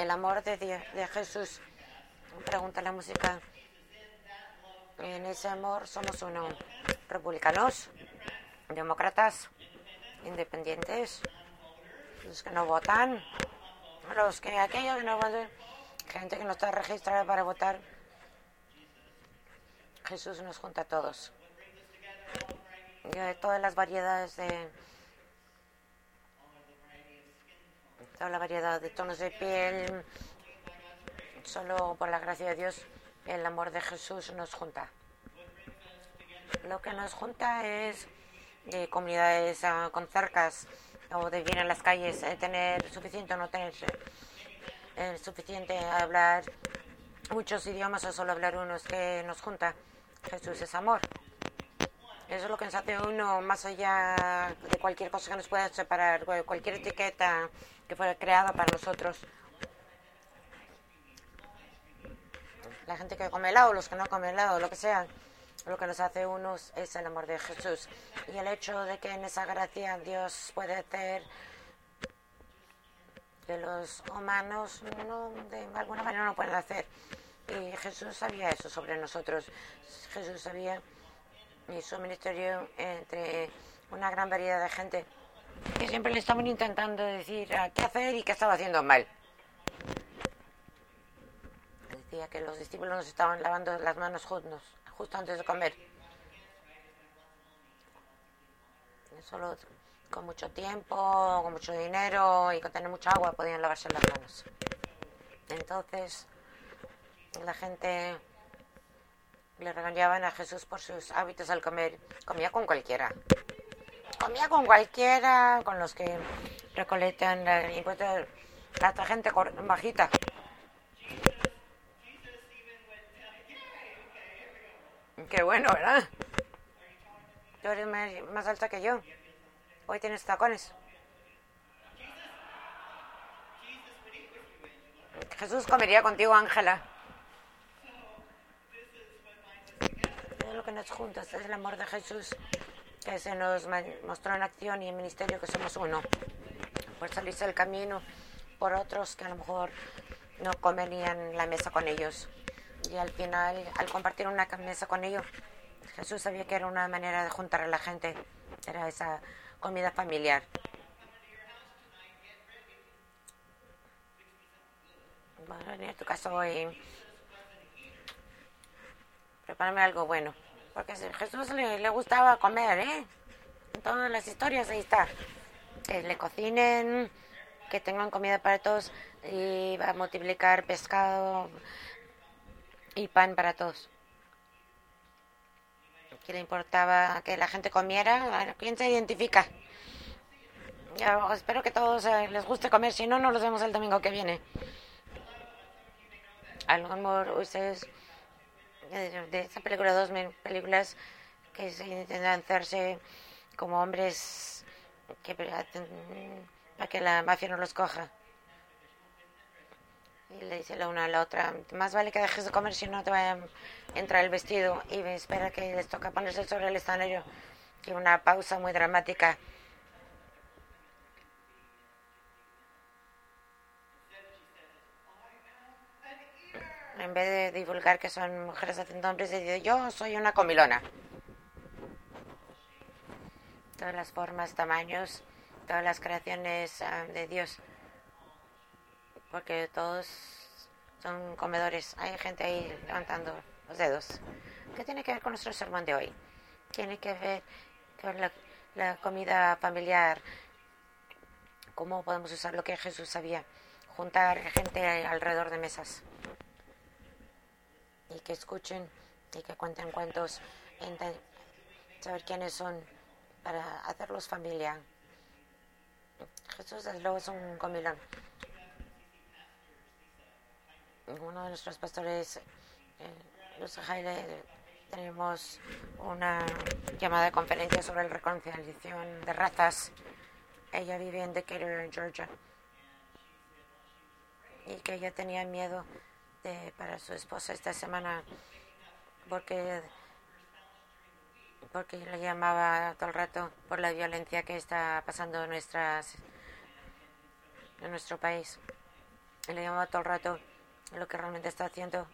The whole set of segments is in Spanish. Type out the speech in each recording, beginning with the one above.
El amor de, Dios, de Jesús. Pregunta la música. En ese amor somos uno. Republicanos, demócratas, independientes, los que no votan, los que aquellos que no votan, gente que no está registrada para votar. Jesús nos junta a todos. De todas las variedades de toda la variedad de tonos de piel, solo por la gracia de Dios, el amor de Jesús nos junta. Lo que nos junta es de comunidades ah, con cercas o de vivir en las calles, eh, tener suficiente o no tener eh, suficiente hablar muchos idiomas o solo hablar unos que nos junta. Jesús es amor. Eso es lo que nos hace uno más allá de cualquier cosa que nos pueda separar, cualquier etiqueta que fuera creada para nosotros. La gente que come helado, los que no comen helado, lo que sea, lo que nos hace unos es el amor de Jesús. Y el hecho de que en esa gracia Dios puede hacer que los humanos no, de alguna manera no pueden hacer. Y Jesús sabía eso sobre nosotros. Jesús sabía y su ministerio entre una gran variedad de gente siempre le estaban intentando decir qué hacer y qué estaba haciendo mal. Decía que los discípulos nos estaban lavando las manos justo antes de comer. Solo con mucho tiempo, con mucho dinero y con tener mucha agua podían lavarse las manos. Entonces, la gente le regañaban a Jesús por sus hábitos al comer. Comía con cualquiera. Comía con cualquiera, con los que recolectan la impuesto la otra gente bajita. Qué bueno, ¿verdad? Tú eres más alta que yo. Hoy tienes tacones. Jesús comería contigo, Ángela. lo que nos junta, es el amor de Jesús que se nos mostró en acción y en ministerio que somos uno. Por salirse del camino por otros que a lo mejor no comerían la mesa con ellos. Y al final, al compartir una mesa con ellos, Jesús sabía que era una manera de juntar a la gente. Era esa comida familiar. Bueno, en tu caso hoy, prepárame algo bueno. Porque a Jesús le, gustaba comer, ¿eh? En todas las historias ahí está. Que le cocinen, que tengan comida para todos y va a multiplicar pescado y pan para todos. ¿Qué le importaba que la gente comiera? ¿Quién se identifica? espero que todos eh, les guste comer, si no, no los vemos el domingo que viene. A ustedes de esta película, dos películas que se intentan hacerse como hombres que para que la mafia no los coja. Y le dice la una a la otra, más vale que dejes de comer si no te va a entrar el vestido. Y espera que les toca ponerse sobre el escenario. Y una pausa muy dramática. En vez de divulgar que son mujeres haciendo hombres, yo soy una comilona. Todas las formas, tamaños, todas las creaciones ah, de Dios. Porque todos son comedores. Hay gente ahí levantando los dedos. ¿Qué tiene que ver con nuestro sermón de hoy? Tiene que ver con la comida familiar. ¿Cómo podemos usar lo que Jesús sabía? Juntar gente alrededor de mesas y que escuchen y que cuenten cuentos, saber quiénes son para hacerlos familia. Jesús desde luego es un comilón. Uno de nuestros pastores, eh, Luz tenemos una llamada de conferencia sobre la reconciliación de razas. Ella vive en Decatur, Georgia. Y que ella tenía miedo para su esposa esta semana porque porque le llamaba todo el rato por la violencia que está pasando en nuestras en nuestro país le llama todo el rato lo que realmente está haciendo,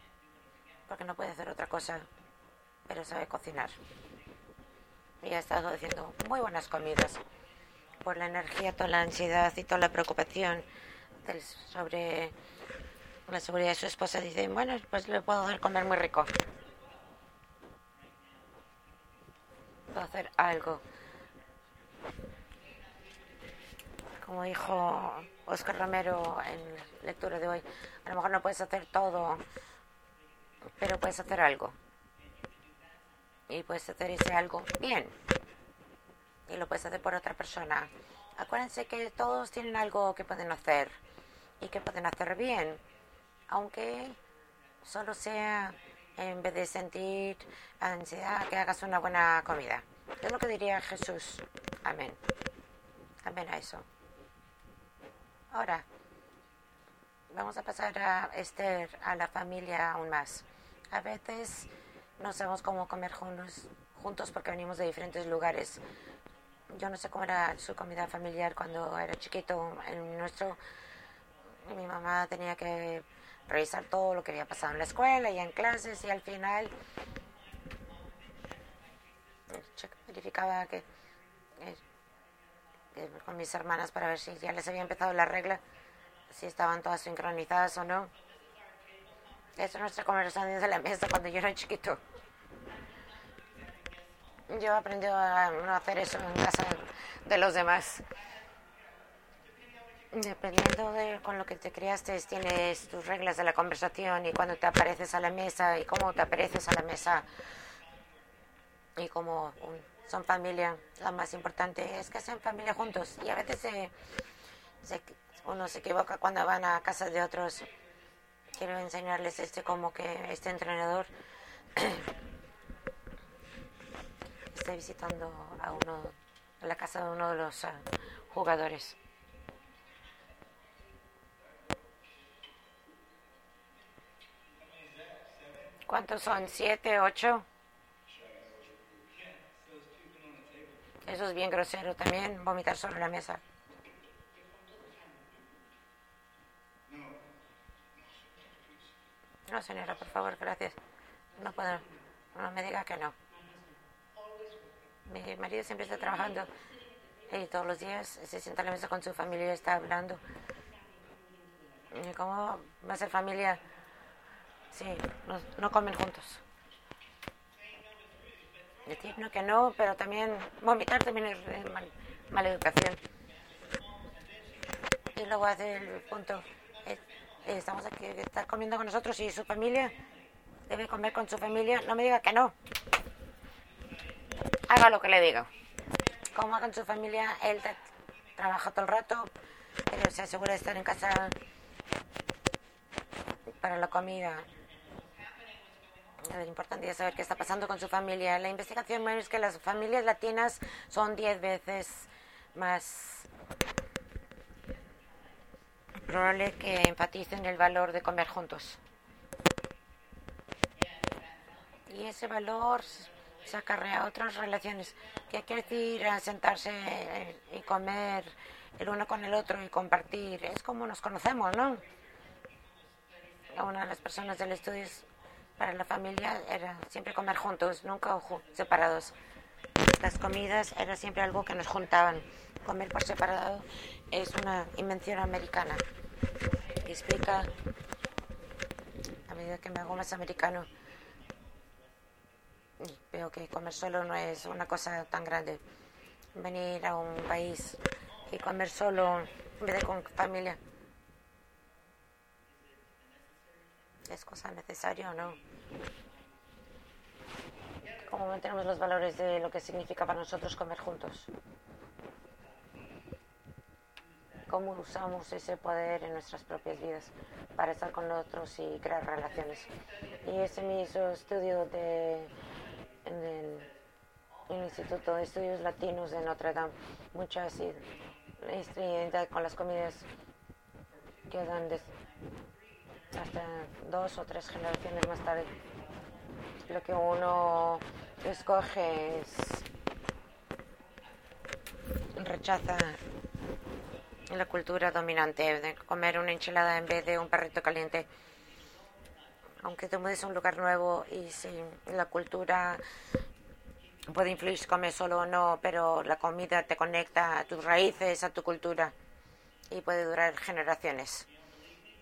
porque no puede hacer otra cosa, pero sabe cocinar. Y ha estado haciendo muy buenas comidas por la energía, toda la ansiedad y toda la preocupación sobre la seguridad de su esposa. Dice, bueno, pues le puedo dar comer muy rico. Puedo hacer algo. Como dijo Oscar Romero en lectura de hoy, a lo mejor no puedes hacer todo, pero puedes hacer algo. Y puedes hacer ese algo bien. Y lo puedes hacer por otra persona. Acuérdense que todos tienen algo que pueden hacer y que pueden hacer bien, aunque solo sea en vez de sentir ansiedad que hagas una buena comida. Es lo que diría Jesús. Amén. Amén a eso. Ahora, vamos a pasar a Esther, a la familia aún más. A veces no sabemos cómo comer juntos, juntos porque venimos de diferentes lugares. Yo no sé cómo era su comida familiar cuando era chiquito. En nuestro, mi mamá tenía que revisar todo lo que había pasado en la escuela y en clases y al final verificaba que con mis hermanas para ver si ya les había empezado la regla, si estaban todas sincronizadas o no. Esa es nuestra conversación de la mesa cuando yo era chiquito. Yo aprendí a no hacer eso en casa de los demás. Dependiendo de con lo que te criaste, tienes tus reglas de la conversación y cuando te apareces a la mesa y cómo te apareces a la mesa y cómo son familia. Lo más importante es que sean familia juntos. Y a veces uno se equivoca cuando van a casa de otros. Quiero enseñarles este como que este entrenador está visitando a uno a la casa de uno de los ah, jugadores. ¿Cuántos son? ¿Siete? ¿Ocho? Eso es bien grosero también, vomitar sobre la mesa. No, señora, por favor, gracias. No puedo, no me diga que no. Mi marido siempre está trabajando y todos los días se sienta a la mesa con su familia y está hablando. ¿Y cómo va a ser familia? Sí, no comen juntos decir no que no, pero también vomitar también es mala educación. Y luego hace el punto, eh, estamos aquí, está comiendo con nosotros y su familia debe comer con su familia, no me diga que no. Haga lo que le diga. Coma con su familia, él trabaja todo el rato, pero se asegura de estar en casa para la comida es importante saber qué está pasando con su familia. La investigación es que las familias latinas son 10 veces más probable que enfaticen el valor de comer juntos. Y ese valor se acarrea a otras relaciones. ¿Qué quiere decir sentarse y comer el uno con el otro y compartir? Es como nos conocemos, ¿no? Una de las personas del estudio para la familia era siempre comer juntos, nunca separados. Las comidas era siempre algo que nos juntaban. Comer por separado es una invención americana. Explica, a medida que me hago más americano, veo que comer solo no es una cosa tan grande. Venir a un país y comer solo en vez de con familia es cosa necesaria o no. ¿Cómo mantenemos los valores de lo que significa para nosotros comer juntos? ¿Cómo usamos ese poder en nuestras propias vidas para estar con otros y crear relaciones? Y ese mismo estudio de, en el, Instituto de Estudios Latinos de Notre Dame, muchas identidad con las comidas quedan hasta dos o tres generaciones más tarde. Lo que uno escoge es rechaza la cultura dominante comer una enchilada en vez de un perrito caliente. Aunque te mudes a un lugar nuevo y si la cultura puede influir si comes solo o no, pero la comida te conecta a tus raíces, a tu cultura y puede durar generaciones.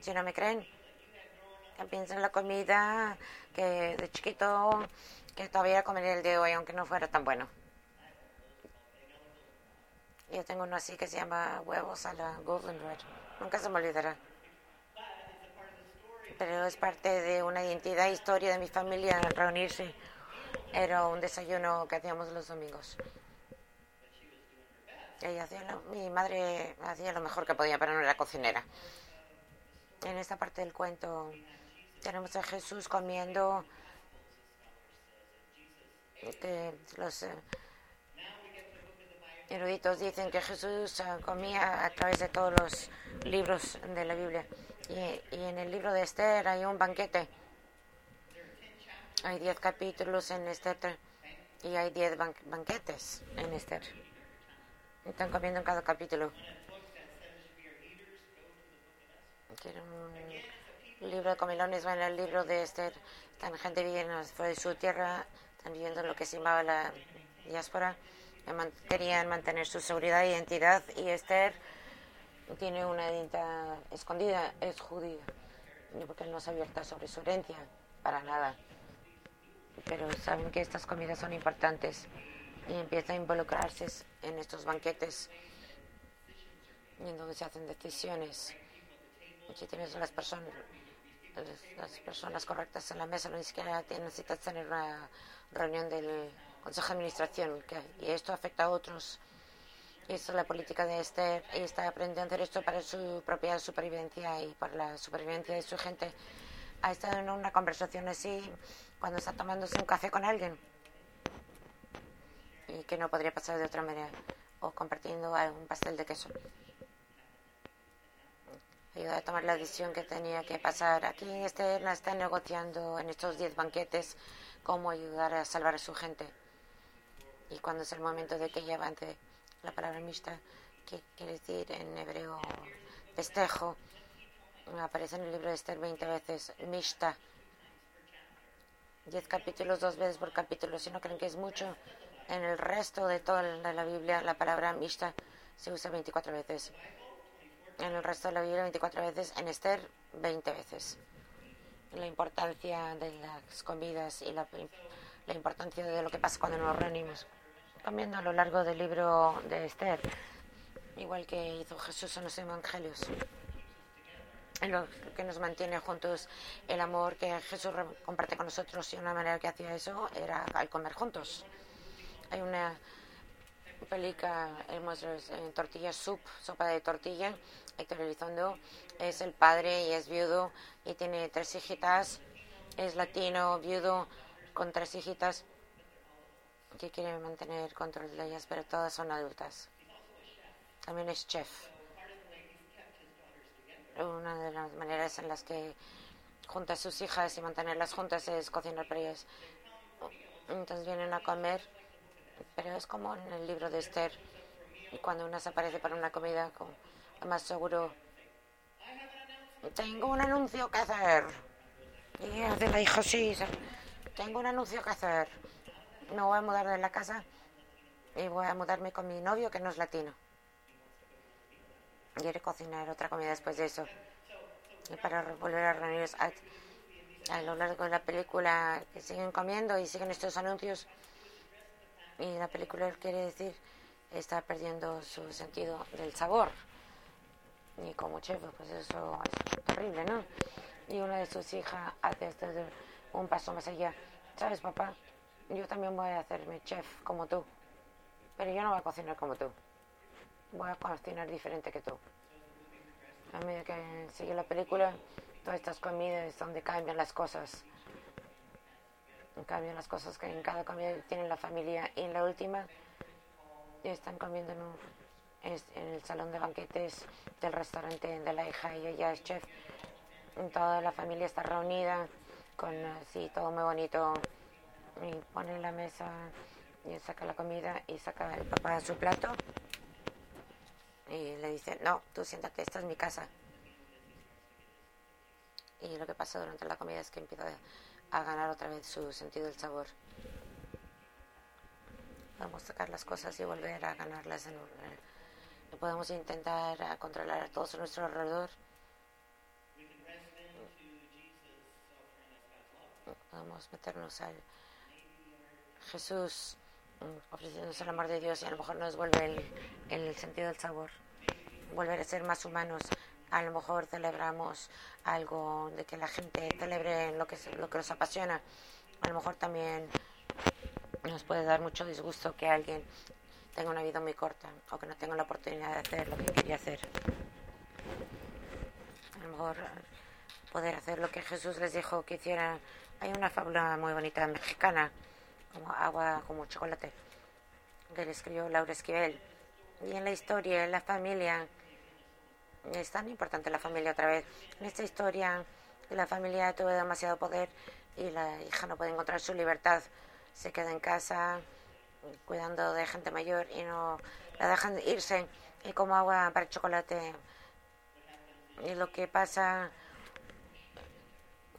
Si no me creen, en la comida que de chiquito que todavía comería el de hoy, aunque no fuera tan bueno. Yo tengo uno así que se llama huevos a la Golden Red. Nunca se me olvidará. Pero es parte de una identidad, historia de mi familia reunirse. Era un desayuno que hacíamos los domingos. Ella hacía mi madre hacía lo mejor que podía, pero no era cocinera. En esta parte del cuento tenemos a Jesús comiendo los eh, eruditos dicen que Jesús eh, comía a través de todos los libros de la Biblia. Y, en el libro de Esther hay un banquete. Hay diez capítulos en Esther y hay diez banquetes en Esther. Están comiendo en cada capítulo. Libro de comilones, va en el libro de Esther. Están gente viviendo fuera de su tierra, están viviendo lo que se llamaba la diáspora. Querían mantener su seguridad e identidad y Esther tiene una identidad escondida, es judía, porque no es abierta sobre su herencia, para nada. Pero saben que estas comidas son importantes y empieza a involucrarse en estos banquetes en donde se hacen decisiones. Si tienes las personas, las personas correctas en la mesa, no ni siquiera necesitas tener una reunión del Consejo de Administración, y esto afecta a otros. Y es la política de Esther, y está aprendiendo a hacer esto para su propia supervivencia y para la supervivencia de su gente. Ha estado en una conversación así cuando está tomándose un café con alguien y que no podría pasar de otra manera o compartiendo un pastel de queso. Ayuda a tomar la decisión que tenía que pasar. Aquí Esther está negociando en estos 10 banquetes cómo ayudar a salvar a su gente. Y cuando es el momento de que ella avance la palabra mixta, que quiere decir en hebreo festejo, aparece en el libro de Esther 20 veces, mixta. 10 capítulos, dos veces por capítulo. Si no creen que es mucho, en el resto de toda la Biblia la palabra mixta se usa 24 veces. En el resto de la Biblia 24 veces, en Esther 20 veces la importancia de las comidas y la, la importancia de lo que pasa cuando nos reunimos. Cambiando a lo largo del libro de Esther, igual que hizo Jesús en los Evangelios. En lo que nos mantiene juntos el amor que Jesús comparte con nosotros y una manera que hacía eso era al comer juntos. Hay una película en tortilla soup, sopa de tortilla, Héctor Elizondo es el padre y es viudo y tiene tres hijitas. Es latino, viudo, con tres hijitas que quiere mantener control de ellas, pero todas son adultas. También es chef. Una de las maneras en las que junta a sus hijas y mantenerlas juntas es cocinar para ellas. Entonces vienen a comer, pero es como en el libro de Esther, cuando una se aparece para una comida, más seguro tengo un anuncio que hacer. Y Adela dijo, sí, tengo un anuncio que hacer. Me voy a mudar de la casa y voy a mudarme con mi novio que no es latino. Quiere cocinar otra comida después de eso. Y para volver a reunirse a, lo largo de la película que siguen comiendo y siguen estos anuncios. Y la película quiere decir está perdiendo su sentido del sabor ni como chef, pues eso es terrible, ¿no? Y una de sus hijas hace esto de un paso más allá. ¿Sabes, papá? Yo también voy a hacerme chef como tú, pero yo no voy a cocinar como tú. Voy a cocinar diferente que tú. A medida que sigue la película, todas estas comidas donde cambian las cosas. Cambian las cosas que en cada comida tienen la familia. Y en la última, están comiendo en un en el salón de banquetes del restaurante de la hija y ella es chef. Toda la familia está reunida con así todo muy bonito y pone la mesa y saca la comida y saca el papá su plato Y le dice, no, tú siéntate, esta es mi casa. Y lo que pasa durante la comida es que empieza a ganar otra vez su sentido del sabor. Podemos sacar las cosas y volver a ganarlas. En, podemos intentar controlar a todos a nuestro alrededor. Podemos meternos al Jesús ofreciéndonos el amor de Dios y a lo mejor nos vuelve el, sentido del sabor. Volver a ser más humanos. A lo mejor celebramos algo de que la gente celebre lo que, lo que nos apasiona. A lo mejor también nos puede dar mucho disgusto que alguien tenga una vida muy corta o que no tenga la oportunidad de hacer lo que quería hacer. A lo mejor poder hacer lo que Jesús les dijo que hicieran. Hay una fábula muy bonita mexicana, como agua como chocolate, que le escribió Laura Esquivel. Y en la historia, en la familia, es tan importante la familia otra vez. En esta historia, la familia tuvo demasiado poder y la hija no puede encontrar su libertad se queda en casa cuidando de gente mayor y no la dejan irse y como agua para el chocolate. Y lo que pasa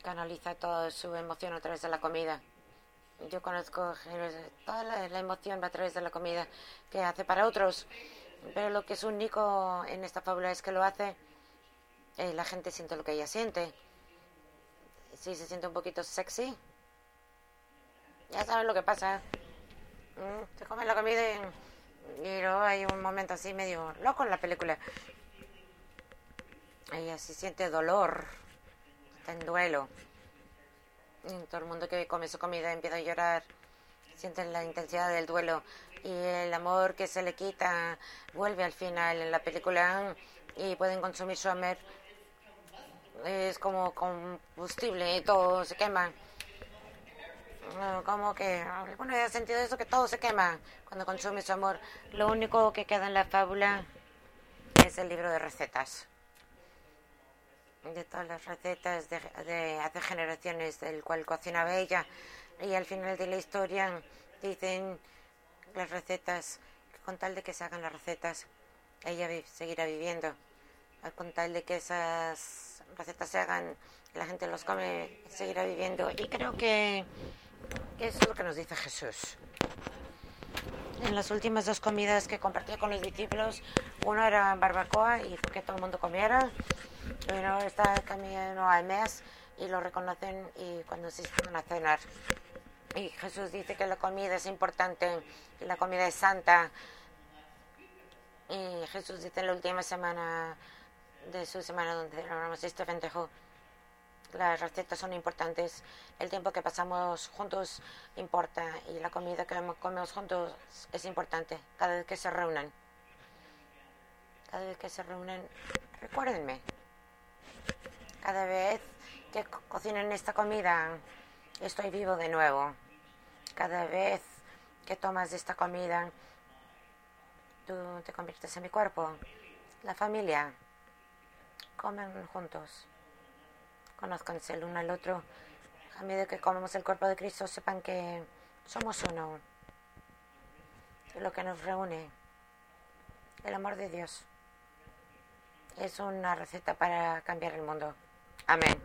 canaliza toda su emoción a través de la comida. Yo conozco toda la, emoción va a través de la comida que hace para otros, pero lo que es único en esta fábula es que lo hace, eh, la gente siente lo que ella siente. Si se siente un poquito sexy, ya sabes lo que pasa. Mm, se come la comida y, luego hay un momento así medio loco en la película. Ella sí siente dolor, está en duelo. todo el mundo que come su comida empieza a llorar, siente la intensidad del duelo y el amor que se le quita vuelve al final en la película y pueden consumir su amor. Es como combustible y todo se quema como que alguno ha sentido eso que todo se quema cuando consume su amor. Lo único que queda en la fábula es el libro de recetas. De todas las recetas de, hace generaciones del cual cocinaba ella. Y al final de la historia dicen las recetas, con tal de que se hagan las recetas, ella seguirá viviendo. Con tal de que esas recetas se hagan, la gente los come, seguirá viviendo. Y creo que eso es lo que nos dice Jesús. En las últimas dos comidas que compartí con los discípulos, uno era barbacoa y que todo el mundo comiera, pero está camino al mes y lo reconocen y cuando se van a cenar. Y Jesús dice que la comida es importante, y la comida es santa. Y Jesús dice en la última semana de su semana donde celebramos este festejo las recetas son importantes, el tiempo que pasamos juntos importa y la comida que comemos juntos es importante cada vez que se reúnen. Cada vez que se reúnen, recuérdenme. Cada vez que cocinen esta comida, estoy vivo de nuevo. Cada vez que tomas esta comida, tú te conviertes en mi cuerpo. La familia, comen juntos conozcanse el uno al otro. A medida que comemos el cuerpo de Cristo, sepan que somos uno. Lo que nos reúne, el amor de Dios, es una receta para cambiar el mundo. Amén.